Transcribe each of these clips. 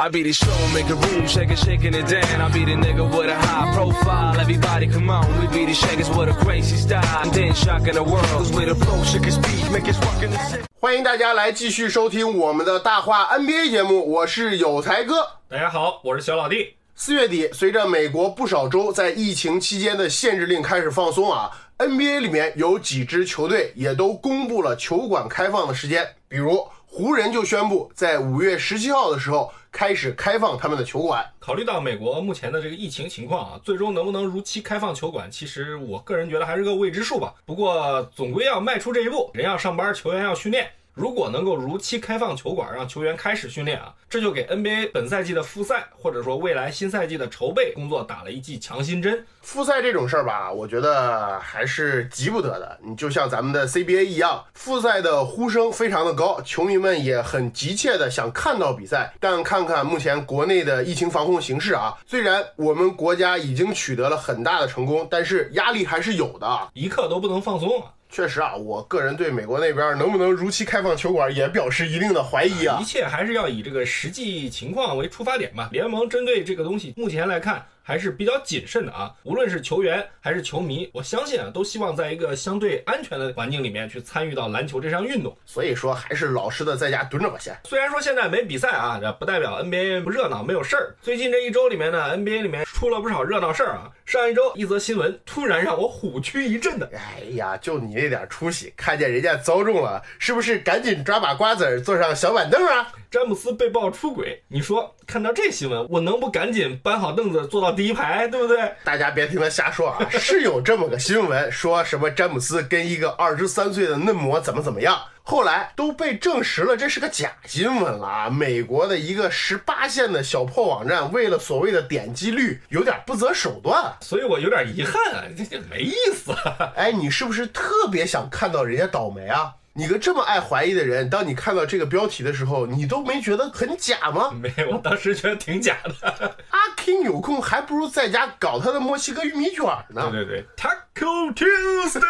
I be the show, make a room, shaking, shaking it down. I be the nigga with a high profile. Everybody come on, we be the shakers with a crazy style. And then shocking the world, cause we the flow, shaking speed, make us rockin' the city. 欢迎大家来继续收听我们的大话 NBA 节目，我是有才哥。大家好，我是小老弟。四月底，随着美国不少州在疫情期间的限制令开始放松啊，NBA 里面有几支球队也都公布了球馆开放的时间，比如湖人就宣布在五月十七号的时候开始开放他们的球馆。考虑到美国目前的这个疫情情况啊，最终能不能如期开放球馆，其实我个人觉得还是个未知数吧。不过总归要迈出这一步，人要上班，球员要训练。如果能够如期开放球馆，让球员开始训练啊，这就给 NBA 本赛季的复赛或者说未来新赛季的筹备工作打了一剂强心针。复赛这种事儿吧，我觉得还是急不得的。你就像咱们的 CBA 一样，复赛的呼声非常的高，球迷们也很急切的想看到比赛。但看看目前国内的疫情防控形势啊，虽然我们国家已经取得了很大的成功，但是压力还是有的啊。一刻都不能放松啊！确实啊，我个人对美国那边能不能如期开放球馆也表示一定的怀疑啊一。切还是要以这个实际情况为出发点吧。联盟针对这个东西，目前来看还是比较谨慎的啊。无论是球员还是球迷，我相信啊，都希望在一个相对安全的环境里面去参与到篮球这项运动。所以说，还是老实的在家蹲着吧先。虽然说现在没比赛啊，这不代表 NBA 不热闹，没有事儿。最近这一周里面呢，NBA 里面出了不少热闹事儿啊。上一周一则新闻突然让我虎躯一震的，哎呀，就你那点出息，看见人家遭中了，是不是赶紧抓把瓜子儿，坐上小板凳啊？詹姆斯被曝出轨，你说看到这新闻，我能不赶紧搬好凳子坐到第一排，对不对？大家别听他瞎说啊，是有这么个新闻，说什么詹姆斯跟一个二十三岁的嫩模怎么怎么样，后来都被证实了，这是个假新闻了啊！美国的一个十八线的小破网站，为了所谓的点击率，有点不择手段。所以我有点遗憾啊，这这没意思。哎，你是不是特别想看到人家倒霉啊？你个这么爱怀疑的人，当你看到这个标题的时候，你都没觉得很假吗？没有，我当时觉得挺假的。阿 King 有空还不如在家搞他的墨西哥玉米卷呢。对对对，Taco Tuesday，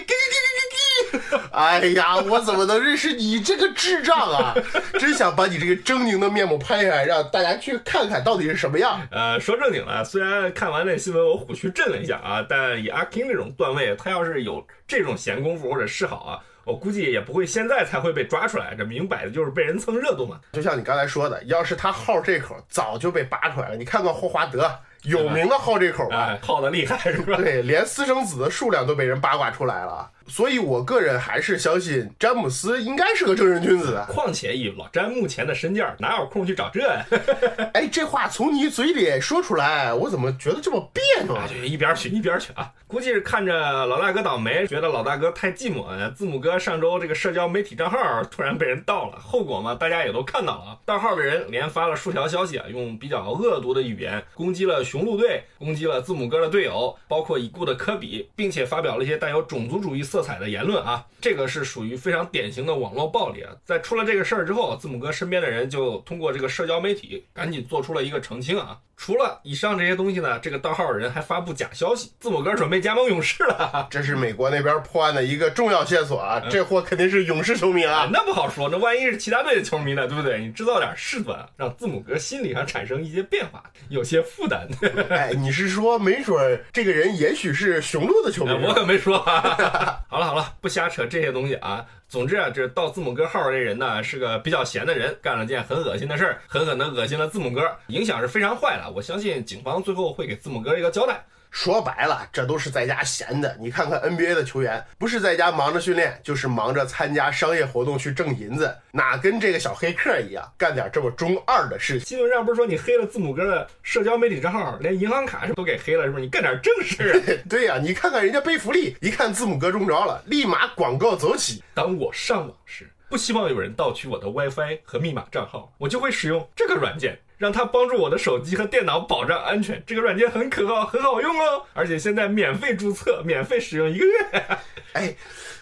给给给给给。哎呀，我怎么能认识你这个智障啊！真想把你这个狰狞的面目拍下来，让大家去看看到底是什么样。呃，说正经的，虽然看完那新闻我虎躯震了一下啊，但以阿 King 这种段位，他要是有这种闲工夫或者嗜好啊，我估计也不会现在才会被抓出来，这明摆的就是被人蹭热度嘛。就像你刚才说的，要是他好这口，早就被扒出来了。你看看霍华德，有名的好这口吧？哎，耗的厉害是吧？对，连私生子的数量都被人八卦出来了。所以，我个人还是相信詹姆斯应该是个正人君子的。况且以老詹目前的身价，哪有空去找这呀？哎，这话从你嘴里说出来，我怎么觉得这么别扭啊啊，？就一边去一边去啊！估计是看着老大哥倒霉，觉得老大哥太寂寞。字母哥上周这个社交媒体账号突然被人盗了，后果嘛，大家也都看到了啊。盗号的人连发了数条消息啊，用比较恶毒的语言攻击了雄鹿队，攻击了字母哥的队友，包括已故的科比，并且发表了一些带有种族主义色彩的言论啊。这个是属于非常典型的网络暴力啊。在出了这个事儿之后，字母哥身边的人就通过这个社交媒体赶紧做出了一个澄清啊。除了以上这些东西呢，这个盗号人还发布假消息，字母哥准备加盟勇士了。这是美国那边破案的一个重要线索啊！这货肯定是勇士球迷啊啊，！那不好说，那万一是其他队的球迷呢，对不对？你制造点事端，让字母哥心理上产生一些变化，有些负担。哎，你是说没准儿这个人也许是雄鹿的球迷哎？我可没说、啊。好了好了，不瞎扯这些东西啊。总之啊，这盗字母哥号这人呢是个比较闲的人，干了件很恶心的事儿，狠狠的恶心了字母哥，影响是非常坏的。我相信警方最后会给字母哥一个交代。说白了，这都是在家闲的。你看看 NBA 的球员，不是在家忙着训练，就是忙着参加商业活动去挣银子，哪跟这个小黑客一样，干点这么中二的事情？新闻上不是说你黑了字母哥的社交媒体账号，连银行卡都给黑了，是不是？你干点正事啊！对呀、你看看人家贝弗利，一看字母哥中招了，立马广告走起。当我上网时，不希望有人盗取我的 WiFi 和密码账号，我就会使用这个软件，让它帮助我的手机和电脑保障安全。这个软件很可靠，很好用哦，而且现在免费注册，免费使用一个月。哎，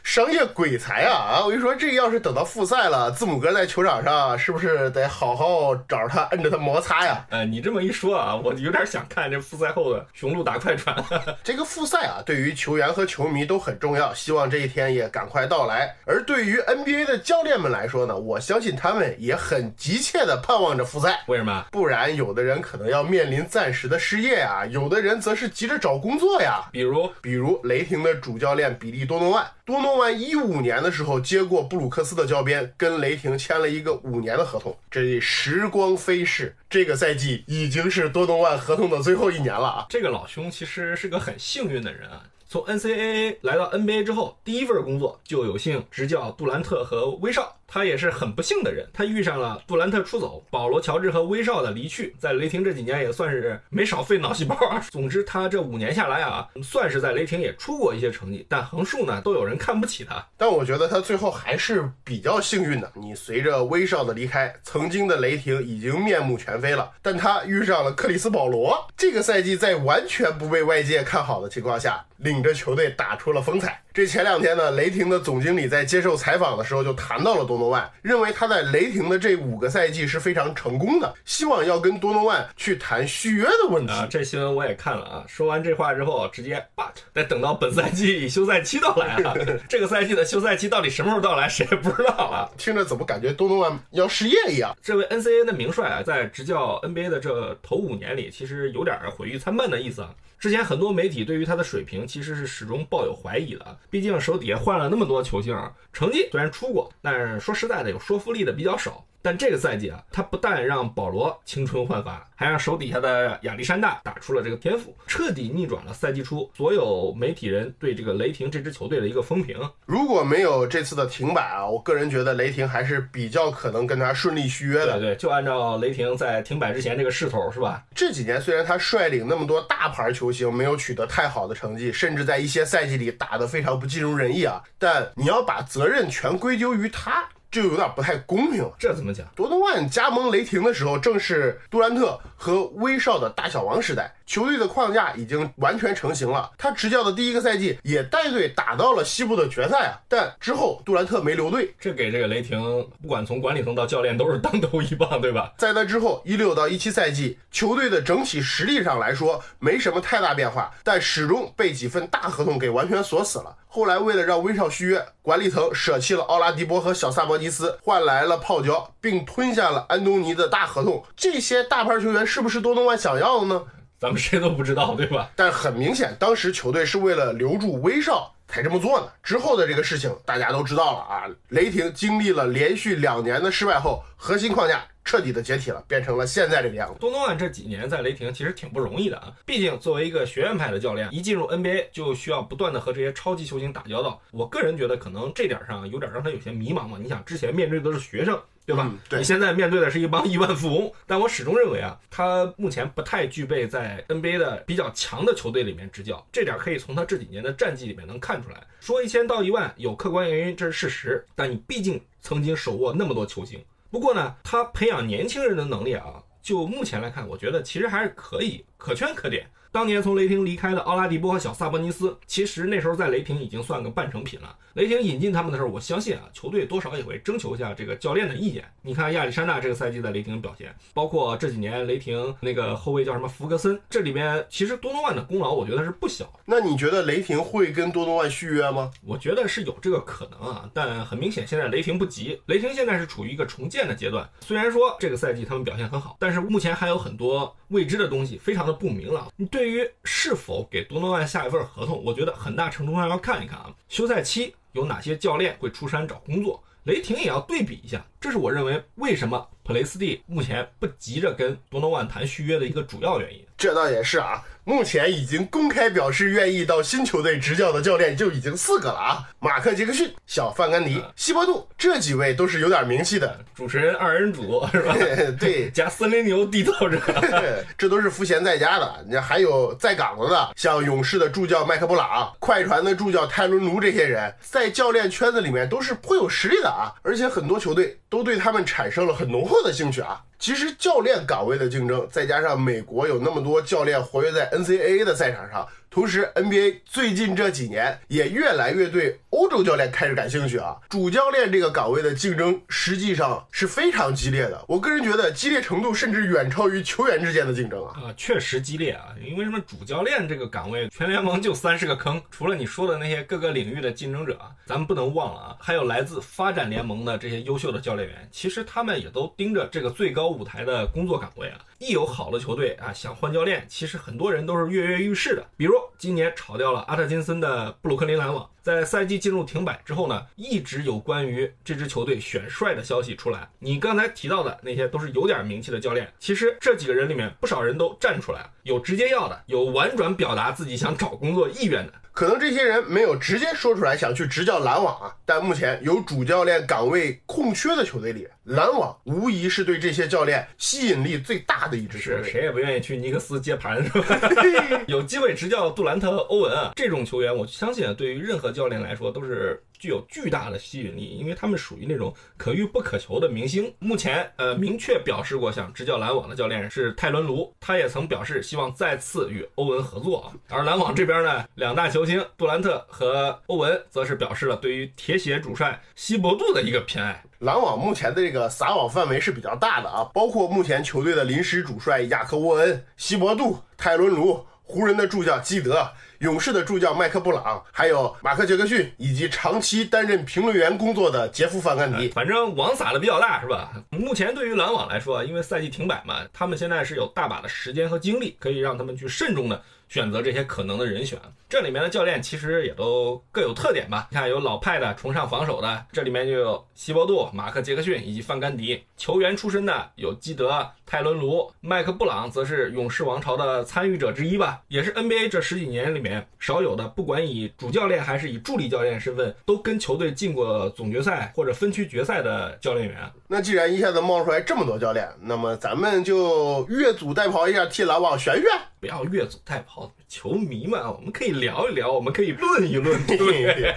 商业鬼才啊啊！我跟你说，这要是等到复赛了，字母哥在球场上是不是得好好找着他，摁着他摩擦呀？呃，你这么一说啊，我有点想看这复赛后的雄鹿打快船。这个复赛啊，对于球员和球迷都很重要，希望这一天也赶快到来。而对于 NBA 的教练们来说呢，我相信他们也很急切的盼望着复赛。为什么？不然，有的人可能要面临暂时的失业啊，有的人则是急着找工作呀。比如，比如雷霆的主教练比利多诺万，多诺万一五年的时候接过布鲁克斯的教鞭，跟雷霆签了一个五年的合同。这时光飞逝，这个赛季已经是多诺万合同的最后一年了啊！这个老兄其实是个很幸运的人啊。从 NCAA 来到 NBA 之后，第一份工作就有幸执教杜兰特和威少。他也是很不幸的人，他遇上了杜兰特出走、保罗·乔治和威少的离去，在雷霆这几年也算是没少费脑细胞啊。总之，他这五年下来啊，算是在雷霆也出过一些成绩，但横竖呢都有人看不起他。但我觉得他最后还是比较幸运的。你随着威少的离开，曾经的雷霆已经面目全非了，但他遇上了克里斯·保罗，这个赛季在完全不被外界看好的情况下，领着球队打出了风采。这前两天呢，雷霆的总经理在接受采访的时候就谈到了多诺万，认为他在雷霆的这五个赛季是非常成功的，希望要跟多诺万去谈续约的问题。啊，这新闻我也看了啊。说完这话之后，直接 but 得等到本赛季休赛期到来啊。这个赛季的休赛期到底什么时候到来，谁也不知道啊。听着怎么感觉多诺万要失业一样？这位 NCAA 的名帅啊，在执教 NBA 的这头五年里，其实有点毁誉参半的意思啊。之前很多媒体对于他的水平其实是始终抱有怀疑的，毕竟手底下换了那么多球星，成绩虽然出过，但是说实在的，有说服力的比较少。但这个赛季啊，他不但让保罗青春焕发，还让手底下的亚历山大打出了这个天赋，彻底逆转了赛季初所有媒体人对这个雷霆这支球队的一个风评。如果没有这次的停摆啊，我个人觉得雷霆还是比较可能跟他顺利续约的。对对，就按照雷霆在停摆之前这个势头，是吧？这几年虽然他率领那么多大牌球星没有取得太好的成绩，甚至在一些赛季里打得非常不尽如人意啊，但你要把责任全归咎于他。就有点不太公平了。这怎么讲？多诺万加盟雷霆的时候，正是杜兰特和威少的大小王时代，球队的框架已经完全成型了。他执教的第一个赛季也带队打到了西部的决赛啊，但之后杜兰特没留队，这给这个雷霆不管从管理层到教练都是当头一棒，对吧？在那之后，一六到一七赛季，球队的整体实力上来说没什么太大变化，但始终被几份大合同给完全锁死了。后来为了让威少续约，管理层舍弃了奥拉迪波和小萨博尼斯，换来了泡椒，并吞下了安东尼的大合同。这些大牌球员是不是多诺万想要的呢？咱们谁都不知道，对吧？但很明显，当时球队是为了留住威少才这么做的。之后的这个事情大家都知道了啊！雷霆经历了连续两年的失败后，核心框架。彻底的解体了，变成了现在这个样子。多诺万这几年在雷霆其实挺不容易的啊，毕竟作为一个学院派的教练，一进入 NBA 就需要不断的和这些超级球星打交道。我个人觉得可能这点上有点让他有些迷茫嘛。你想之前面对的都是学生，对吧？对。你现在面对的是一帮 亿万富翁，但我始终认为啊，他目前不太具备在 NBA 的比较强的球队里面执教。这点可以从他这几年的战绩里面能看出来。说一千道一万有客观原因，这是事实。但你毕竟曾经手握那么多球星。不过呢，他培养年轻人的能力啊，就目前来看，我觉得其实还是可以，可圈可点。当年从雷霆离开的奥拉迪波和小萨博尼斯，其实那时候在雷霆已经算个半成品了。雷霆引进他们的时候，我相信啊，球队多少也会征求一下这个教练的意见。你看亚历山大这个赛季在雷霆表现，包括这几年雷霆那个后卫叫什么福格森，这里面其实多诺万的功劳我觉得是不小。那你觉得雷霆会跟多诺万续约吗？我觉得是有这个可能啊，但很明显现在雷霆不急，雷霆现在是处于一个重建的阶段。虽然说这个赛季他们表现很好，但是目前还有很多未知的东西，非常的不明朗。你对对于是否给多诺万下一份合同，我觉得很大程度上要看一看啊，休赛期有哪些教练会出山找工作，雷霆也要对比一下。这是我认为为什么普雷斯蒂目前不急着跟多诺万谈续约的一个主要原因。这倒也是啊，目前已经公开表示愿意到新球队执教的教练就已经四个了啊，马克·杰克逊、小范甘迪、西伯杜这几位都是有点名气的主持人二人组是吧？对，加森林牛缔造者，这都是赋闲在家的。你还有在岗子的，像勇士的助教麦克布朗、快船的助教泰伦卢这些人，在教练圈子里面都是颇有实力的啊，而且很多球队都对他们产生了很浓厚的兴趣啊。其实教练岗位的竞争，再加上美国有那么多教练活跃在 NCAA 的赛场上，同时 NBA 最近这几年也越来越对欧洲教练开始感兴趣啊。主教练这个岗位的竞争实际上是非常激烈的，我个人觉得激烈程度甚至远超于球员之间的竞争啊。啊，确实激烈啊！因为什么？主教练这个岗位，全联盟就三十个坑，除了你说的那些各个领域的竞争者啊，咱们不能忘了啊，还有来自发展联盟的这些优秀的教练员，其实他们也都盯着这个最高舞台的工作岗位啊。一有好的球队啊，想换教练，其实很多人都是跃跃欲试的。比如今年炒掉了阿特金森的布鲁克林篮网，在赛季进入停摆之后呢，一直有关于这支球队选帅的消息出来。你刚才提到的那些都是有点名气的教练，其实这几个人里面不少人都站出来了，有直接要的，有婉转表达自己想找工作意愿的。可能这些人没有直接说出来想去执教篮网啊，但目前有主教练岗位空缺的球队里，篮网无疑是对这些教练吸引力最大的一支球是队。谁也不愿意去尼克斯接盘，是吧？有机会执教杜兰特和欧文啊，这种球员，我相信对于任何教练来说都是具有巨大的吸引力，因为他们属于那种可遇不可求的明星。目前，呃，明确表示过想执教篮网的教练是泰伦卢，他也曾表示希望再次与欧文合作啊。而篮网这边呢，两大球星杜兰特和欧文则是表示了对于铁血主帅希伯杜的一个偏爱。篮网目前的这个撒网范围是比较大的啊，包括目前球队的临时主帅雅克沃恩、希伯杜、泰伦卢、湖人的助教基德、勇士的助教麦克布朗，还有马克杰克逊，以及长期担任评论员工作的杰夫范甘迪。反正网撒的比较大，是吧？目前对于篮网来说，因为赛季停摆嘛，他们现在是有大把的时间和精力，可以让他们去慎重的选择这些可能的人选。这里面的教练其实也都各有特点吧。你看，有老派的崇尚防守的，这里面就有希伯杜、马克杰克逊以及范甘迪；球员出身的有基德、泰伦卢、麦克布朗，则是勇士王朝的参与者之一吧，也是 NBA 这十几年里面少有的，不管以主教练还是以助理教练身份，都跟球队进过总决赛或者分区决赛的教练员。那既然一下子冒出来这么多教练，那么咱们就越俎代庖一下，替篮网选选。不要越俎代庖，球迷嘛，我们可以聊一聊，我们可以论一论，对不对？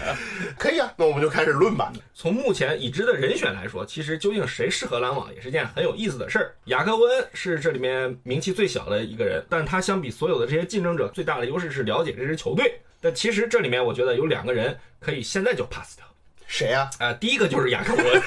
可以啊，那我们就开始论吧。从目前已知的人选来说，其实究竟谁适合篮网也是件很有意思的事儿。雅克沃恩是这里面名气最小的一个人，但是他相比所有的这些竞争者，最大的优势是了解这支球队。但其实这里面我觉得有两个人可以现在就 pass 掉。谁呀、啊、第一个就是雅克沃恩，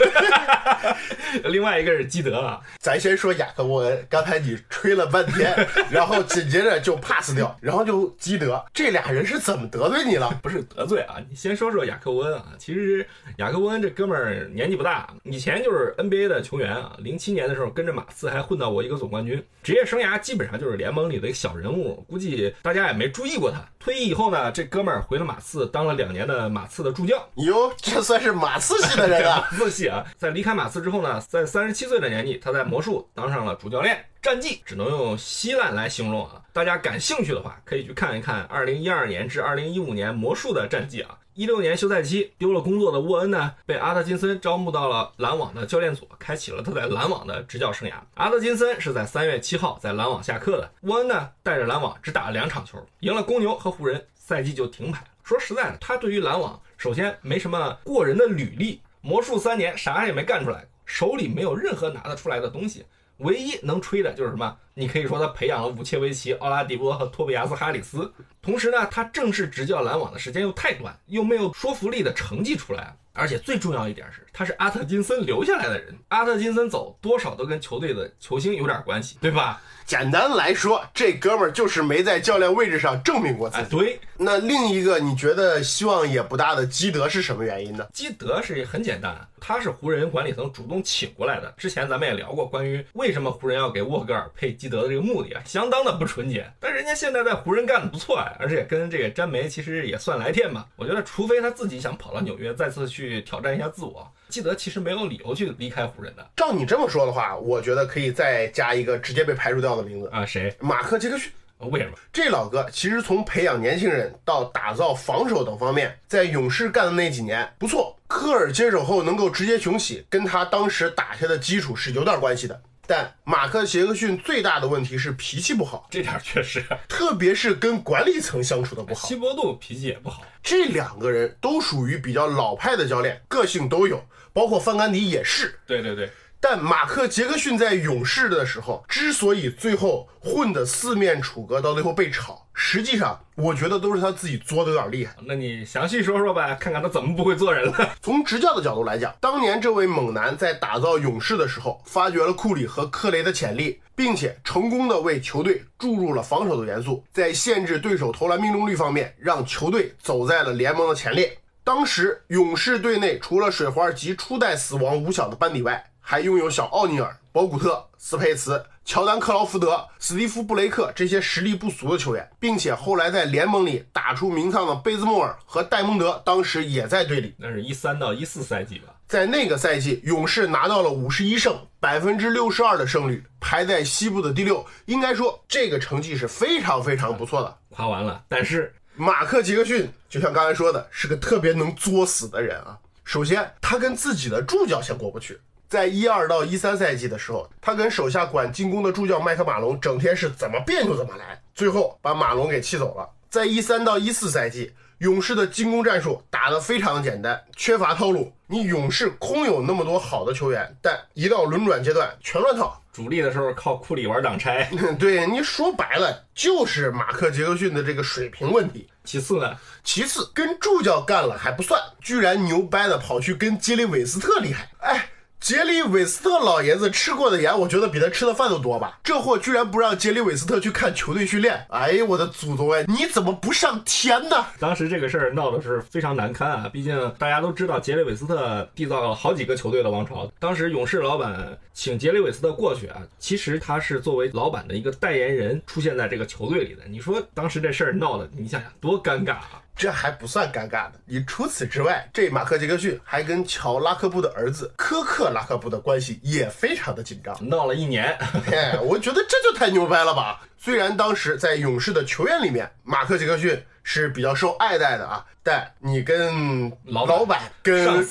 另外一个是基德啊。咱先说雅克沃恩，刚才你吹了半天，然后紧接着就 pass 掉，然后就基德，这俩人是怎么得罪你了？不是得罪啊，你先说说雅克沃恩啊。其实雅克沃恩这哥们儿年纪不大，以前就是 NBA 的球员啊。零七年的时候跟着马刺还混到过一个总冠军，职业生涯基本上就是联盟里的一个小人物，估计大家也没注意过他。退役以后呢，这哥们儿回了马刺，当了两年的马刺的助教。哟，这算是马刺系的人啊！马刺系啊，在离开马刺之后呢，在三十七岁的年纪，他在魔术当上了主教练。战绩只能用稀烂来形容啊！大家感兴趣的话，可以去看一看二零一二年至二零一五年魔术的战绩啊。一六年休赛期丢了工作的沃恩呢，被阿特金森招募到了篮网的教练组，开启了他在篮网的执教生涯。阿特金森是在三月七号在篮网下课的，沃恩呢带着篮网只打了两场球，赢了公牛和湖人，赛季就停摆。说实在的，他对于篮网首先没什么过人的履历，魔术三年啥也没干出来，手里没有任何拿得出来的东西。唯一能吹的就是什么？你可以说他培养了武切维奇、奥拉迪波和托比亚斯·哈里斯。同时呢，他正式执教篮网的时间又太短，又没有说服力的成绩出来。而且最重要一点是，他是阿特金森留下来的人。阿特金森走，多少都跟球队的球星有点关系，对吧？简单来说，这哥们儿就是没在教练位置上证明过自哎，己。对，那另一个你觉得希望也不大的基德是什么原因呢？基德是很简单，他是湖人管理层主动请过来的。之前咱们也聊过关于为什么湖人要给沃格尔配基德的这个目的啊，相当的不纯洁。但人家现在在湖人干的不错啊，而且跟这个詹梅其实也算来电吧。我觉得，除非他自己想跑到纽约再次去挑战一下自我，基德其实没有理由去离开湖人的照你这么说的话，我觉得可以再加一个直接被排除掉的名字啊。谁？马克杰克逊。为什么？这老哥其实从培养年轻人到打造防守等方面，在勇士干的那几年不错。科尔接手后能够直接雄起，跟他当时打下的基础是有点关系的。但马克杰克逊最大的问题是脾气不好，这点确实，特别是跟管理层相处的不好。西伯杜脾气也不好，这两个人都属于比较老派的教练，个性都有，包括范甘迪也是。对对对。但马克杰克逊在勇士的时候，之所以最后混得四面楚歌，到最后被炒，实际上我觉得都是他自己作的有点厉害。那你详细说说呗，看看他怎么不会做人了。从执教的角度来讲，当年这位猛男在打造勇士的时候，发掘了库里和克雷的潜力，并且成功的为球队注入了防守的元素，在限制对手投篮命中率方面，让球队走在了联盟的前列。当时勇士队内除了水花及初代死亡五小的班底外，还拥有小奥尼尔、博古特、斯佩茨、乔丹、克劳福德、史蒂夫·布雷克这些实力不俗的球员，并且后来在联盟里打出名堂的贝兹莫尔和戴蒙德，当时也在队里。那是一三到一四赛季吧？在那个赛季，勇士拿到了五十一胜，百分之六十二的胜率，排在西部的第六。应该说，这个成绩是非常非常不错的。夸完了，但是马克·杰克逊就像刚才说的，是个特别能作死的人啊。首先，他跟自己的助教先过不去。在一二到一三赛季的时候，他跟手下管进攻的助教麦克马龙整天是怎么变就怎么来，最后把马龙给气走了。在一三到一四赛季，勇士的进攻战术打得非常的简单，缺乏套路。你勇士空有那么多好的球员，但一到轮转阶段全乱套。主力的时候靠库里玩挡拆。对，你说白了就是马克杰克逊的这个水平问题。其次呢，其次跟助教干了还不算，居然牛掰的跑去跟杰里韦斯特厉害。哎。杰里韦斯特老爷子吃过的盐，我觉得比他吃的饭都多吧？这货居然不让杰里韦斯特去看球队训练！哎呦，我的祖宗哎，你怎么不上天呢？当时这个事儿闹的是非常难堪啊！毕竟大家都知道，杰里韦斯特缔造了好几个球队的王朝。当时勇士老板请杰里韦斯特过去啊，其实他是作为老板的一个代言人出现在这个球队里的。你说当时这事儿闹的，你想想多尴尬啊！这还不算尴尬的，你除此之外，这马克杰克逊还跟乔拉克布的儿子科克拉克布的关系也非常的紧张，闹了一年。嘿，我觉得这就太牛掰了吧！虽然当时在勇士的球员里面，马克杰克逊是比较受爱戴的啊，但你跟老老板、跟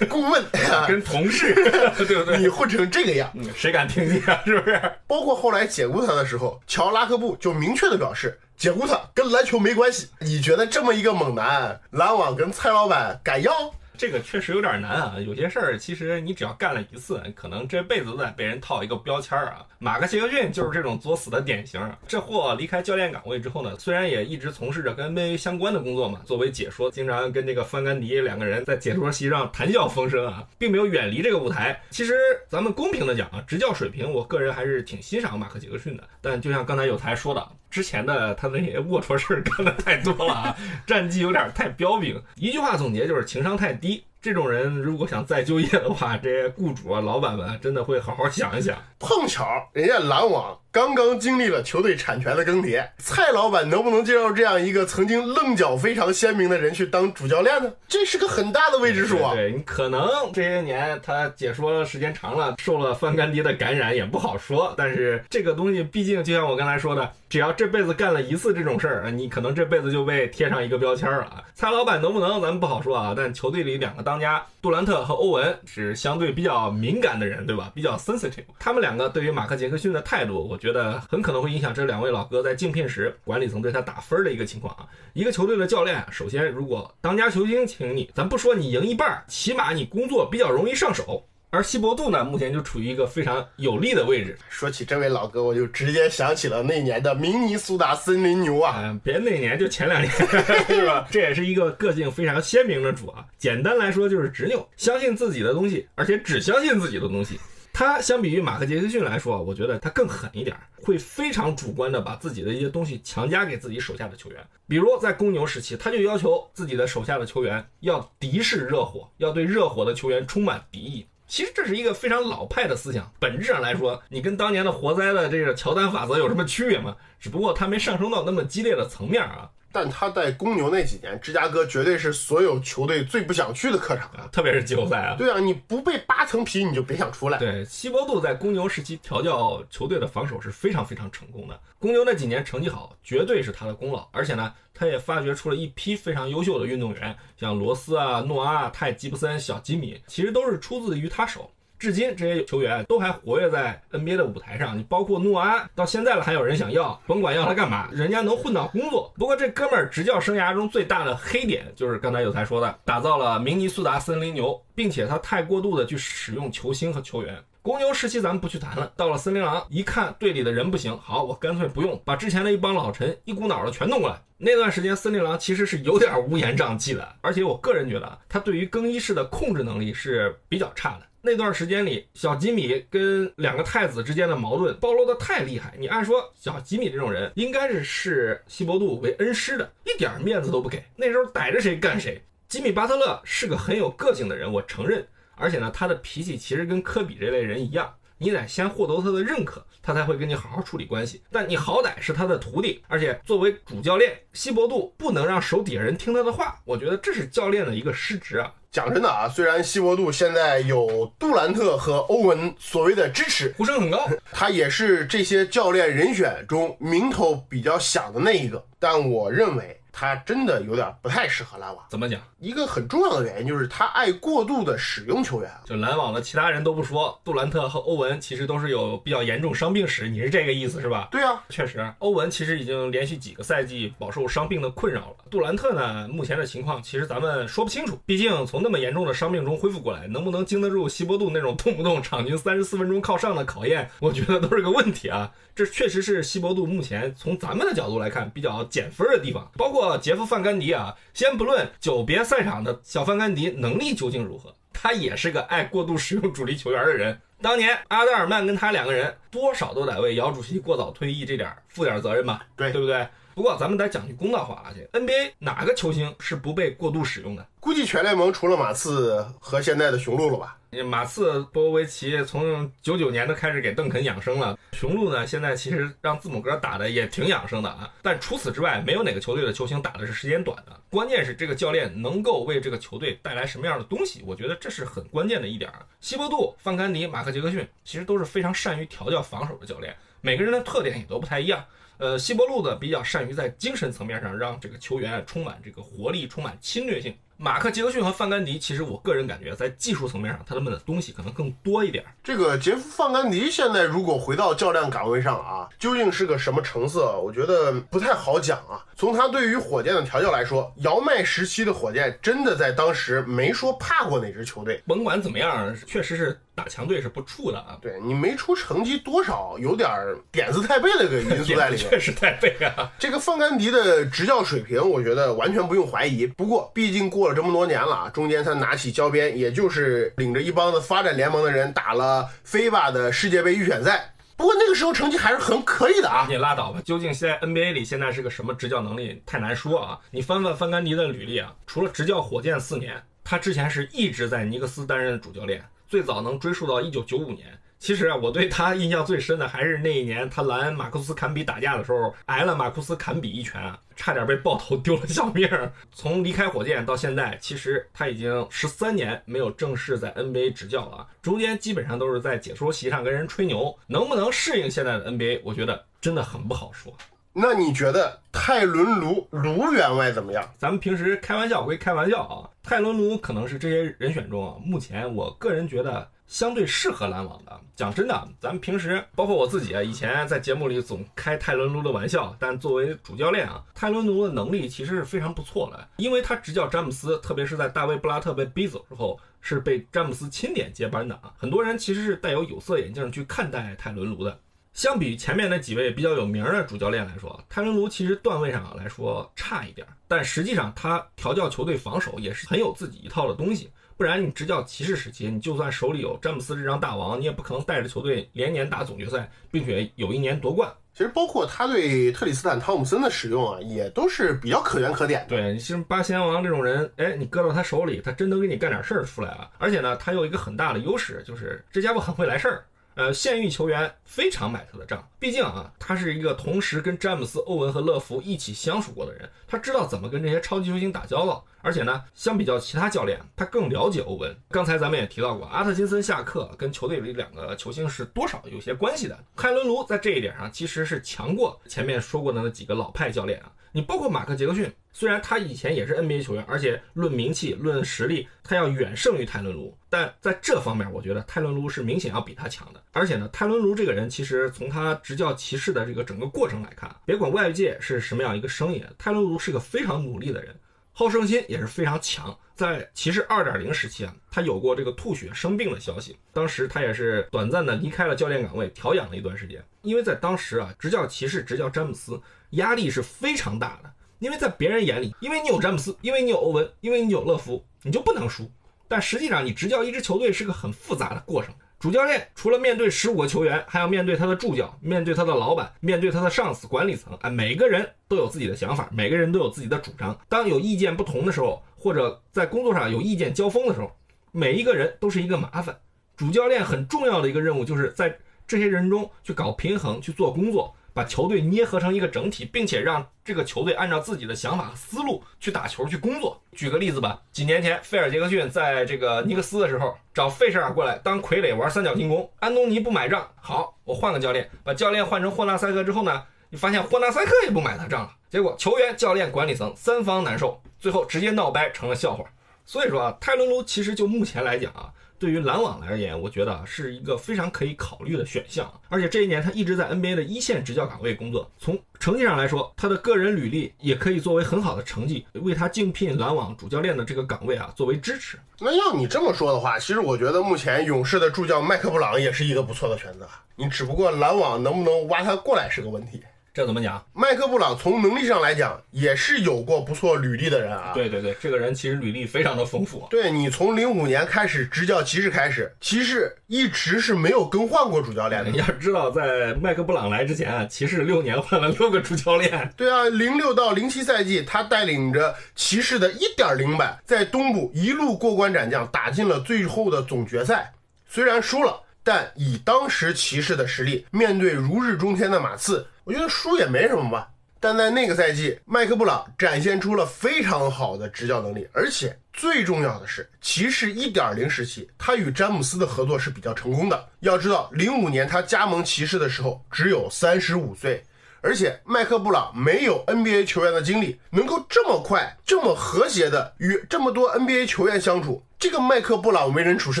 顾问、跟同事，对不对？你混成这个样，谁敢听你啊？是不是？包括后来解雇他的时候，乔拉克布就明确的表示。解雇他跟篮球没关系。你觉得这么一个猛男，篮网跟蔡老板敢要？这个确实有点难啊。有些事儿其实你只要干了一次，可能这辈子都在被人套一个标签儿啊。马克杰克逊就是这种作死的典型。这货离开教练岗位之后呢，虽然也一直从事着跟 NBA 相关的工作嘛，作为解说，经常跟这个范甘迪两个人在解说席上谈笑风生啊，并没有远离这个舞台。其实咱们公平的讲啊，执教水平，我个人还是挺欣赏马克杰克逊的。但就像刚才有台说的。之前的他那些龌龊事儿干的太多了啊，战绩有点太彪炳。一句话总结就是情商太低。这种人如果想再就业的话，这些雇主啊、老板们真的会好好想一想。碰巧人家篮网刚刚经历了球队产权的更迭，蔡老板能不能接受这样一个曾经棱角非常鲜明的人去当主教练呢？这是个很大的未知数啊。对你可能这些年他解说时间长了，受了范甘迪的感染也不好说。但是这个东西毕竟就像我刚才说的，只要这辈子干了一次这种事儿，你可能这辈子就被贴上一个标签了。蔡老板能不能咱们不好说啊。但球队里两个当家，杜兰特和欧文是相对比较敏感的人，对吧？比较 sensitive，他们两个对于马克杰克逊的态度，我觉得很可能会影响这两位老哥在竞聘时管理层对他打分的一个情况啊。一个球队的教练，首先如果当家球星请你，咱不说你赢一半，起码你工作比较容易上手。而西伯杜呢，目前就处于一个非常有利的位置。说起这位老哥，我就直接想起了那年的明尼苏达森林牛啊！嗯，别那年，就前两年，是吧？这也是一个个性非常鲜明的主啊。简单来说就是执拗，相信自己的东西，而且只相信自己的东西。他相比于马克杰克逊来说，我觉得他更狠一点，会非常主观的把自己的一些东西强加给自己手下的球员。比如在公牛时期，他就要求自己的手下的球员要敌视热火，要对热火的球员充满敌意。其实这是一个非常老派的思想，本质上来说，你跟当年的活塞的这个乔丹法则有什么区别吗？只不过他没上升到那么激烈的层面啊。但他在公牛那几年，芝加哥绝对是所有球队最不想去的客场啊，特别是季后赛啊。对啊，你不被扒层皮，你就别想出来。对，西伯杜在公牛时期调教球队的防守是非常非常成功的。公牛那几年成绩好，绝对是他的功劳。而且呢，他也发掘出了一批非常优秀的运动员，像罗斯啊、诺阿、泰吉布森、小吉米，其实都是出自于他手。至今，这些球员都还活跃在 NBA 的舞台上。你包括诺安，到现在了还有人想要，甭管要他干嘛，人家能混到工作。不过这哥们儿执教生涯中最大的黑点，就是刚才有才说的，打造了明尼苏达森林牛，并且他太过度的去使用球星和球员，公牛时期咱们不去谈了，到了森林狼，一看队里的人不行，好，我干脆不用，把之前的一帮老臣一股脑的全弄过来。那段时间，森林狼其实是有点乌烟瘴气的，而且我个人觉得他对于更衣室的控制能力是比较差的。那段时间里，小吉米跟两个太子之间的矛盾暴露的太厉害。你按说小吉米这种人应该是视希伯杜为恩师的，一点面子都不给。那时候逮着谁干谁。吉米巴特勒是个很有个性的人，我承认。而且呢，他的脾气其实跟科比这类人一样，你得先获得他的认可，他才会跟你好好处理关系。但你好歹是他的徒弟，而且作为主教练，希伯杜不能让手底下人听他的话，我觉得这是教练的一个失职啊。讲真的啊，虽然西伯杜现在有杜兰特和欧文所谓的支持，呼声很高，他也是这些教练人选中名头比较响的那一个，但我认为。他真的有点不太适合篮网。怎么讲？一个很重要的原因就是他爱过度的使用球员。就篮网的其他人都不说，杜兰特和欧文其实都是有比较严重伤病史。你是这个意思是吧？对啊，确实，欧文其实已经连续几个赛季饱受伤病的困扰了。杜兰特呢，目前的情况其实咱们说不清楚。毕竟从那么严重的伤病中恢复过来，能不能经得住希伯杜那种动不动场均三十四分钟靠上的考验，我觉得都是个问题啊。这确实是希伯杜目前从咱们的角度来看比较减分的地方。包括杰夫范甘迪啊，先不论久别赛场的小范甘迪能力究竟如何，他也是个爱过度使用主力球员的人。当年阿德尔曼跟他两个人，多少都得为姚主席过早退役这点负点责任吧？对，对不对？不过咱们得讲句公道话啊，这 NBA 哪个球星是不被过度使用的？估计全联盟除了马刺和现在的雄鹿了吧？马刺波波维奇从九九年都开始给邓肯养生了，雄鹿呢现在其实让字母哥打的也挺养生的啊。但除此之外，没有哪个球队的球星打的是时间短的。关键是这个教练能够为这个球队带来什么样的东西？我觉得这是很关键的一点。希伯杜、范甘迪、马克杰克逊其实都是非常善于调教防守的教练，每个人的特点也都不太一样。呃，希伯路的比较善于在精神层面上让这个球员充满这个活力，充满侵略性。马克杰克逊和范甘迪，其实我个人感觉在技术层面上，他们的东西可能更多一点。这个杰夫范甘迪现在如果回到教练岗位上啊，究竟是个什么成色？我觉得不太好讲啊。从他对于火箭的调教来说，姚麦时期的火箭真的在当时没说怕过哪支球队。甭管怎么样，确实是打强队是不怵的啊。对你没出成绩，多少有点点子太背的个因素在里面。确实太背啊。这个范甘迪的执教水平，我觉得完全不用怀疑。不过毕竟过过了。这么多年了啊，中间他拿起教鞭，也就是领着一帮子发展联盟的人打了 FIBA 的世界杯预选赛。不过那个时候成绩还是很可以的啊。你拉倒吧，究竟现在 NBA 里现在是个什么执教能力，太难说啊。你翻翻范甘迪的履历啊，除了执教火箭四年，他之前是一直在尼克斯担任主教练，最早能追溯到一九九五年。其实啊，我对他印象最深的还是那一年他拦马库斯坎比打架的时候，挨了马库斯坎比一拳，差点被爆头丢了小命。从离开火箭到现在，其实他已经十三年没有正式在 NBA 执教了，中间基本上都是在解说席上跟人吹牛。能不能适应现在的 NBA，我觉得真的很不好说。那你觉得泰伦卢卢员外怎么样？咱们平时开玩笑归开玩笑啊，泰伦卢可能是这些人选中啊，目前我个人觉得。相对适合篮网的。讲真的，咱们平时包括我自己啊，以前在节目里总开泰伦卢的玩笑。但作为主教练啊，泰伦卢的能力其实是非常不错的，因为他执教詹姆斯，特别是在大卫布拉特被逼走之后，是被詹姆斯钦点接班的啊。很多人其实是带有有色眼镜去看待泰伦卢的。相比前面那几位比较有名的主教练来说，泰伦卢其实段位上来说差一点，但实际上他调教球队防守也是很有自己一套的东西。不然你执教骑士时期，你就算手里有詹姆斯这张大王，你也不可能带着球队连年打总决赛，并且有一年夺冠。其实包括他对特里斯坦汤姆森的使用啊，也都是比较可圈可点的。对，像八仙王这种人，哎，你搁到他手里，他真能给你干点事儿出来啊！而且呢，他有一个很大的优势，就是这家伙很会来事儿。呃，现役球员非常买他的账，毕竟啊，他是一个同时跟詹姆斯、欧文和乐福一起相处过的人，他知道怎么跟这些超级球星打交道。而且呢，相比较其他教练，他更了解欧文。刚才咱们也提到过，阿特金森下课跟球队里两个球星是多少有些关系的。开伦卢在这一点上其实是强过前面说过的那几个老派教练啊。你包括马克杰克逊，虽然他以前也是 NBA 球员，而且论名气、论实力，他要远胜于泰伦卢，但在这方面，我觉得泰伦卢是明显要比他强的。而且呢，泰伦卢这个人，其实从他执教骑士的这个整个过程来看，别管外界是什么样一个声音，泰伦卢是个非常努力的人。好胜心也是非常强。在骑士二点零时期啊，他有过这个吐血生病的消息，当时他也是短暂的离开了教练岗位，调养了一段时间。因为在当时啊，执教骑士、执教詹姆斯压力是非常大的，因为在别人眼里，因为你有詹姆斯，因为你有欧文，因为你有乐福，你就不能输。但实际上，你执教一支球队是个很复杂的过程。主教练除了面对十五个球员，还要面对他的助教，面对他的老板，面对他的上司、管理层。哎，每个人都有自己的想法，每个人都有自己的主张。当有意见不同的时候，或者在工作上有意见交锋的时候，每一个人都是一个麻烦。主教练很重要的一个任务，就是在这些人中去搞平衡，去做工作。把球队捏合成一个整体，并且让这个球队按照自己的想法和思路去打球、去工作。举个例子吧，几年前菲尔杰克逊在这个尼克斯的时候，找费舍尔过来当傀儡玩三角进攻，安东尼不买账，好，我换个教练，把教练换成霍纳塞克之后呢，你发现霍纳塞克也不买他账了，结果球员、教练、管理层三方难受，最后直接闹掰成了笑话。所以说啊，泰伦卢其实就目前来讲啊。对于篮网而言，我觉得是一个非常可以考虑的选项。而且这一年他一直在 NBA 的一线执教岗位工作，从成绩上来说，他的个人履历也可以作为很好的成绩，为他竞聘篮网主教练的这个岗位啊作为支持。那要你这么说的话，其实我觉得目前勇士的助教麦克布朗也是一个不错的选择。你只不过篮网能不能挖他过来是个问题。这怎么讲？麦克布朗从能力上来讲，也是有过不错履历的人啊。对对对，这个人其实履历非常的丰富。对你从零五年开始执教骑士开始，骑士一直是没有更换过主教练的。你 要知道，在麦克布朗来之前，骑士六年换了六个主教练。对啊，零六到零七赛季，他带领着骑士的一点零版在东部一路过关斩将，打进了最后的总决赛。虽然输了，但以当时骑士的实力，面对如日中天的马刺。我觉得输也没什么吧，但在那个赛季，麦克布朗展现出了非常好的执教能力，而且最重要的是，骑士一点零时期，他与詹姆斯的合作是比较成功的。要知道，零五年他加盟骑士的时候只有三十五岁，而且麦克布朗没有 NBA 球员的经历，能够这么快、这么和谐的与这么多 NBA 球员相处。这个麦克布朗为人处事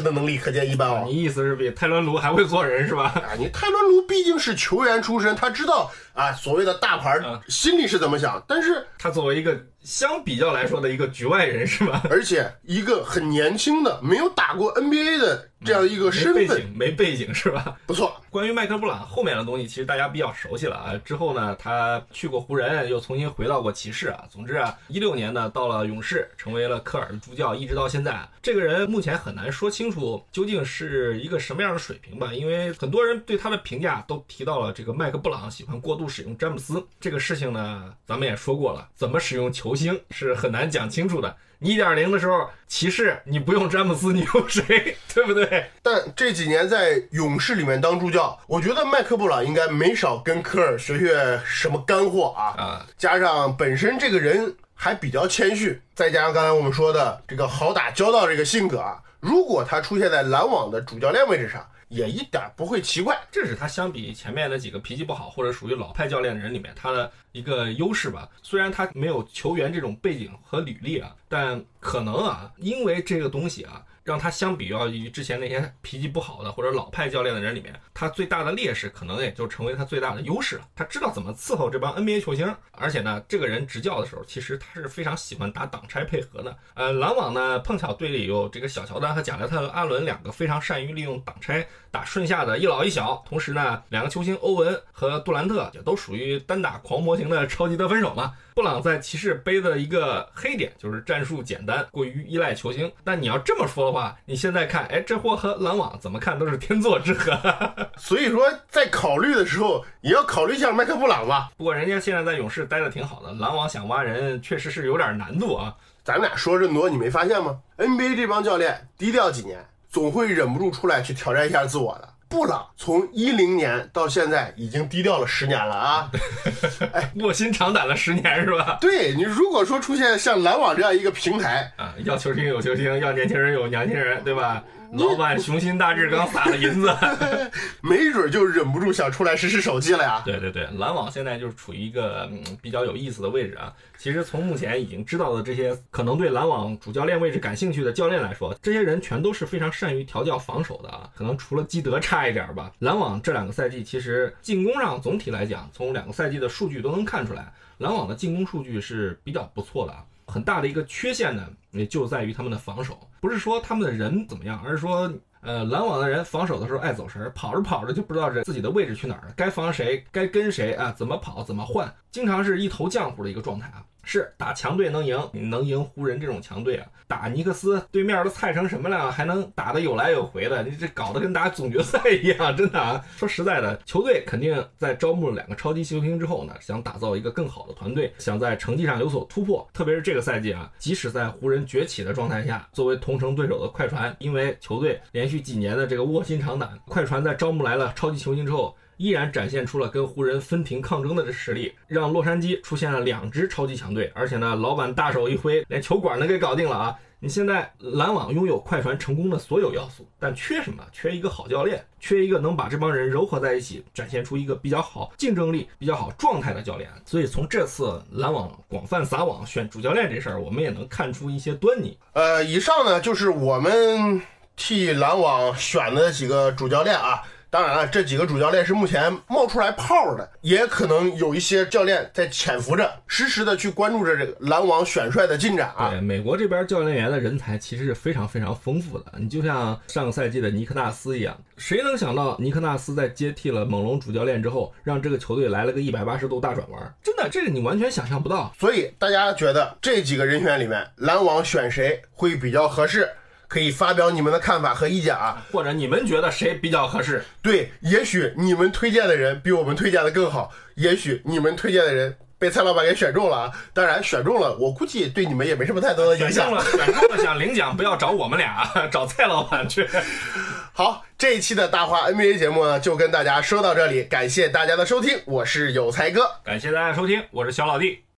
的能力可见一斑哦。你意思是比泰伦卢还会做人是吧？啊，你泰伦卢毕竟是球员出身，他知道啊所谓的大牌心里是怎么想。但是他作为一个相比较来说的一个局外人是吧？而且一个很年轻的没有打过 NBA 的这样一个身份，没背景，没背景是吧？不错。关于麦克布朗后面的东西，其实大家比较熟悉了啊。之后呢，他去过湖人，又重新回到过骑士啊。总之啊，一六年呢到了勇士，成为了科尔的助教，一直到现在。这这个人目前很难说清楚究竟是一个什么样的水平吧，因为很多人对他的评价都提到了这个麦克布朗喜欢过度使用詹姆斯这个事情呢，咱们也说过了，怎么使用球星是很难讲清楚的。你一点零的时候，骑士你不用詹姆斯，你用谁？对不对？但这几年在勇士里面当助教，我觉得麦克布朗应该没少跟科尔学学什么干货啊啊！加上本身这个人。还比较谦逊，再加上刚才我们说的这个好打交道这个性格啊，如果他出现在篮网的主教练位置上，也一点不会奇怪。这是他相比前面那几个脾气不好或者属于老派教练的人里面他的一个优势吧。虽然他没有球员这种背景和履历啊，但可能啊，因为这个东西啊。让他相比较于之前那些脾气不好的或者老派教练的人里面，他最大的劣势可能也就成为他最大的优势了。他知道怎么伺候这帮 NBA 球星，而且呢，这个人执教的时候，其实他是非常喜欢打挡拆配合的。呃，篮网呢，碰巧队里有这个小乔丹和贾雷特·阿伦两个非常善于利用挡拆打顺下的一老一小，同时呢，两个球星欧文和杜兰特也都属于单打狂魔型的超级得分手嘛。布朗在骑士背的一个黑点就是战术简单，过于依赖球星。但你要这么说的话，你现在看，哎，这货和篮网怎么看都是天作之合。所以说，在考虑的时候也要考虑一下麦克布朗吧。不过人家现在在勇士待的挺好的，篮网想挖人确实是有点难度啊。咱俩说这么多，你没发现吗？NBA 这帮教练低调几年，总会忍不住出来去挑战一下自我的。布朗从一零年到现在已经低调了十年了啊！哎，卧薪尝胆了十年是吧？对你如果说出现像篮网这样一个平台啊，要球星有球星，要年轻人有年轻人，对吧？老板雄心大志，刚撒了银子，没准就忍不住想出来试试手气了呀。对对对，篮网现在就是处于一个比较有意思的位置啊。其实从目前已经知道的这些可能对篮网主教练位置感兴趣的教练来说，这些人全都是非常善于调教防守的啊。可能除了基德差一点吧。篮网这两个赛季其实进攻上总体来讲，从两个赛季的数据都能看出来，篮网的进攻数据是比较不错的啊。很大的一个缺陷呢，也就在于他们的防守。不是说他们的人怎么样，而是说，呃，篮网的人防守的时候爱走神，跑着跑着就不知道这自己的位置去哪儿了，该防谁，该跟谁啊，怎么跑，怎么换，经常是一头浆糊的一个状态啊。是打强队能赢，能赢湖人这种强队啊？打尼克斯对面都菜成什么了，还能打得有来有回的？你这搞得跟打总决赛一样，真的啊！说实在的，球队肯定在招募了两个超级球星之后呢，想打造一个更好的团队，想在成绩上有所突破。特别是这个赛季啊，即使在湖人崛起的状态下，作为同城对手的快船，因为球队连续几年的这个卧薪尝胆，快船在招募来了超级球星之后。依然展现出了跟湖人分庭抗争的实力，让洛杉矶出现了两支超级强队，而且呢，老板大手一挥，连球馆都给搞定了啊！你现在篮网拥有快船成功的所有要素，但缺什么？缺一个好教练，缺一个能把这帮人糅合在一起，展现出一个比较好竞争力、比较好状态的教练。所以从这次篮网广泛撒网选主教练这事儿，我们也能看出一些端倪。呃，以上呢就是我们替篮网选的几个主教练啊。当然了，这几个主教练是目前冒出来泡的，也可能有一些教练在潜伏着，实时的去关注着这个篮网选帅的进展啊。对，美国这边教练员的人才其实是非常非常丰富的。你就像上个赛季的尼克纳斯一样，谁能想到尼克纳斯在接替了猛龙主教练之后，让这个球队来了个一百八十度大转弯？真的，这个你完全想象不到。所以大家觉得这几个人选里面，篮网选谁会比较合适？可以发表你们的看法和意见啊，或者你们觉得谁比较合适？对，也许你们推荐的人比我们推荐的更好，也许你们推荐的人被蔡老板给选中了啊。当然，选中了，我估计对你们也没什么太多的影响。选中了，选中了，想领奖不要找我们俩，找蔡老板去。好，这一期的大话 NBA 节目呢，就跟大家说到这里，感谢大家的收听，我是有才哥，感谢大家收听，我是小老弟。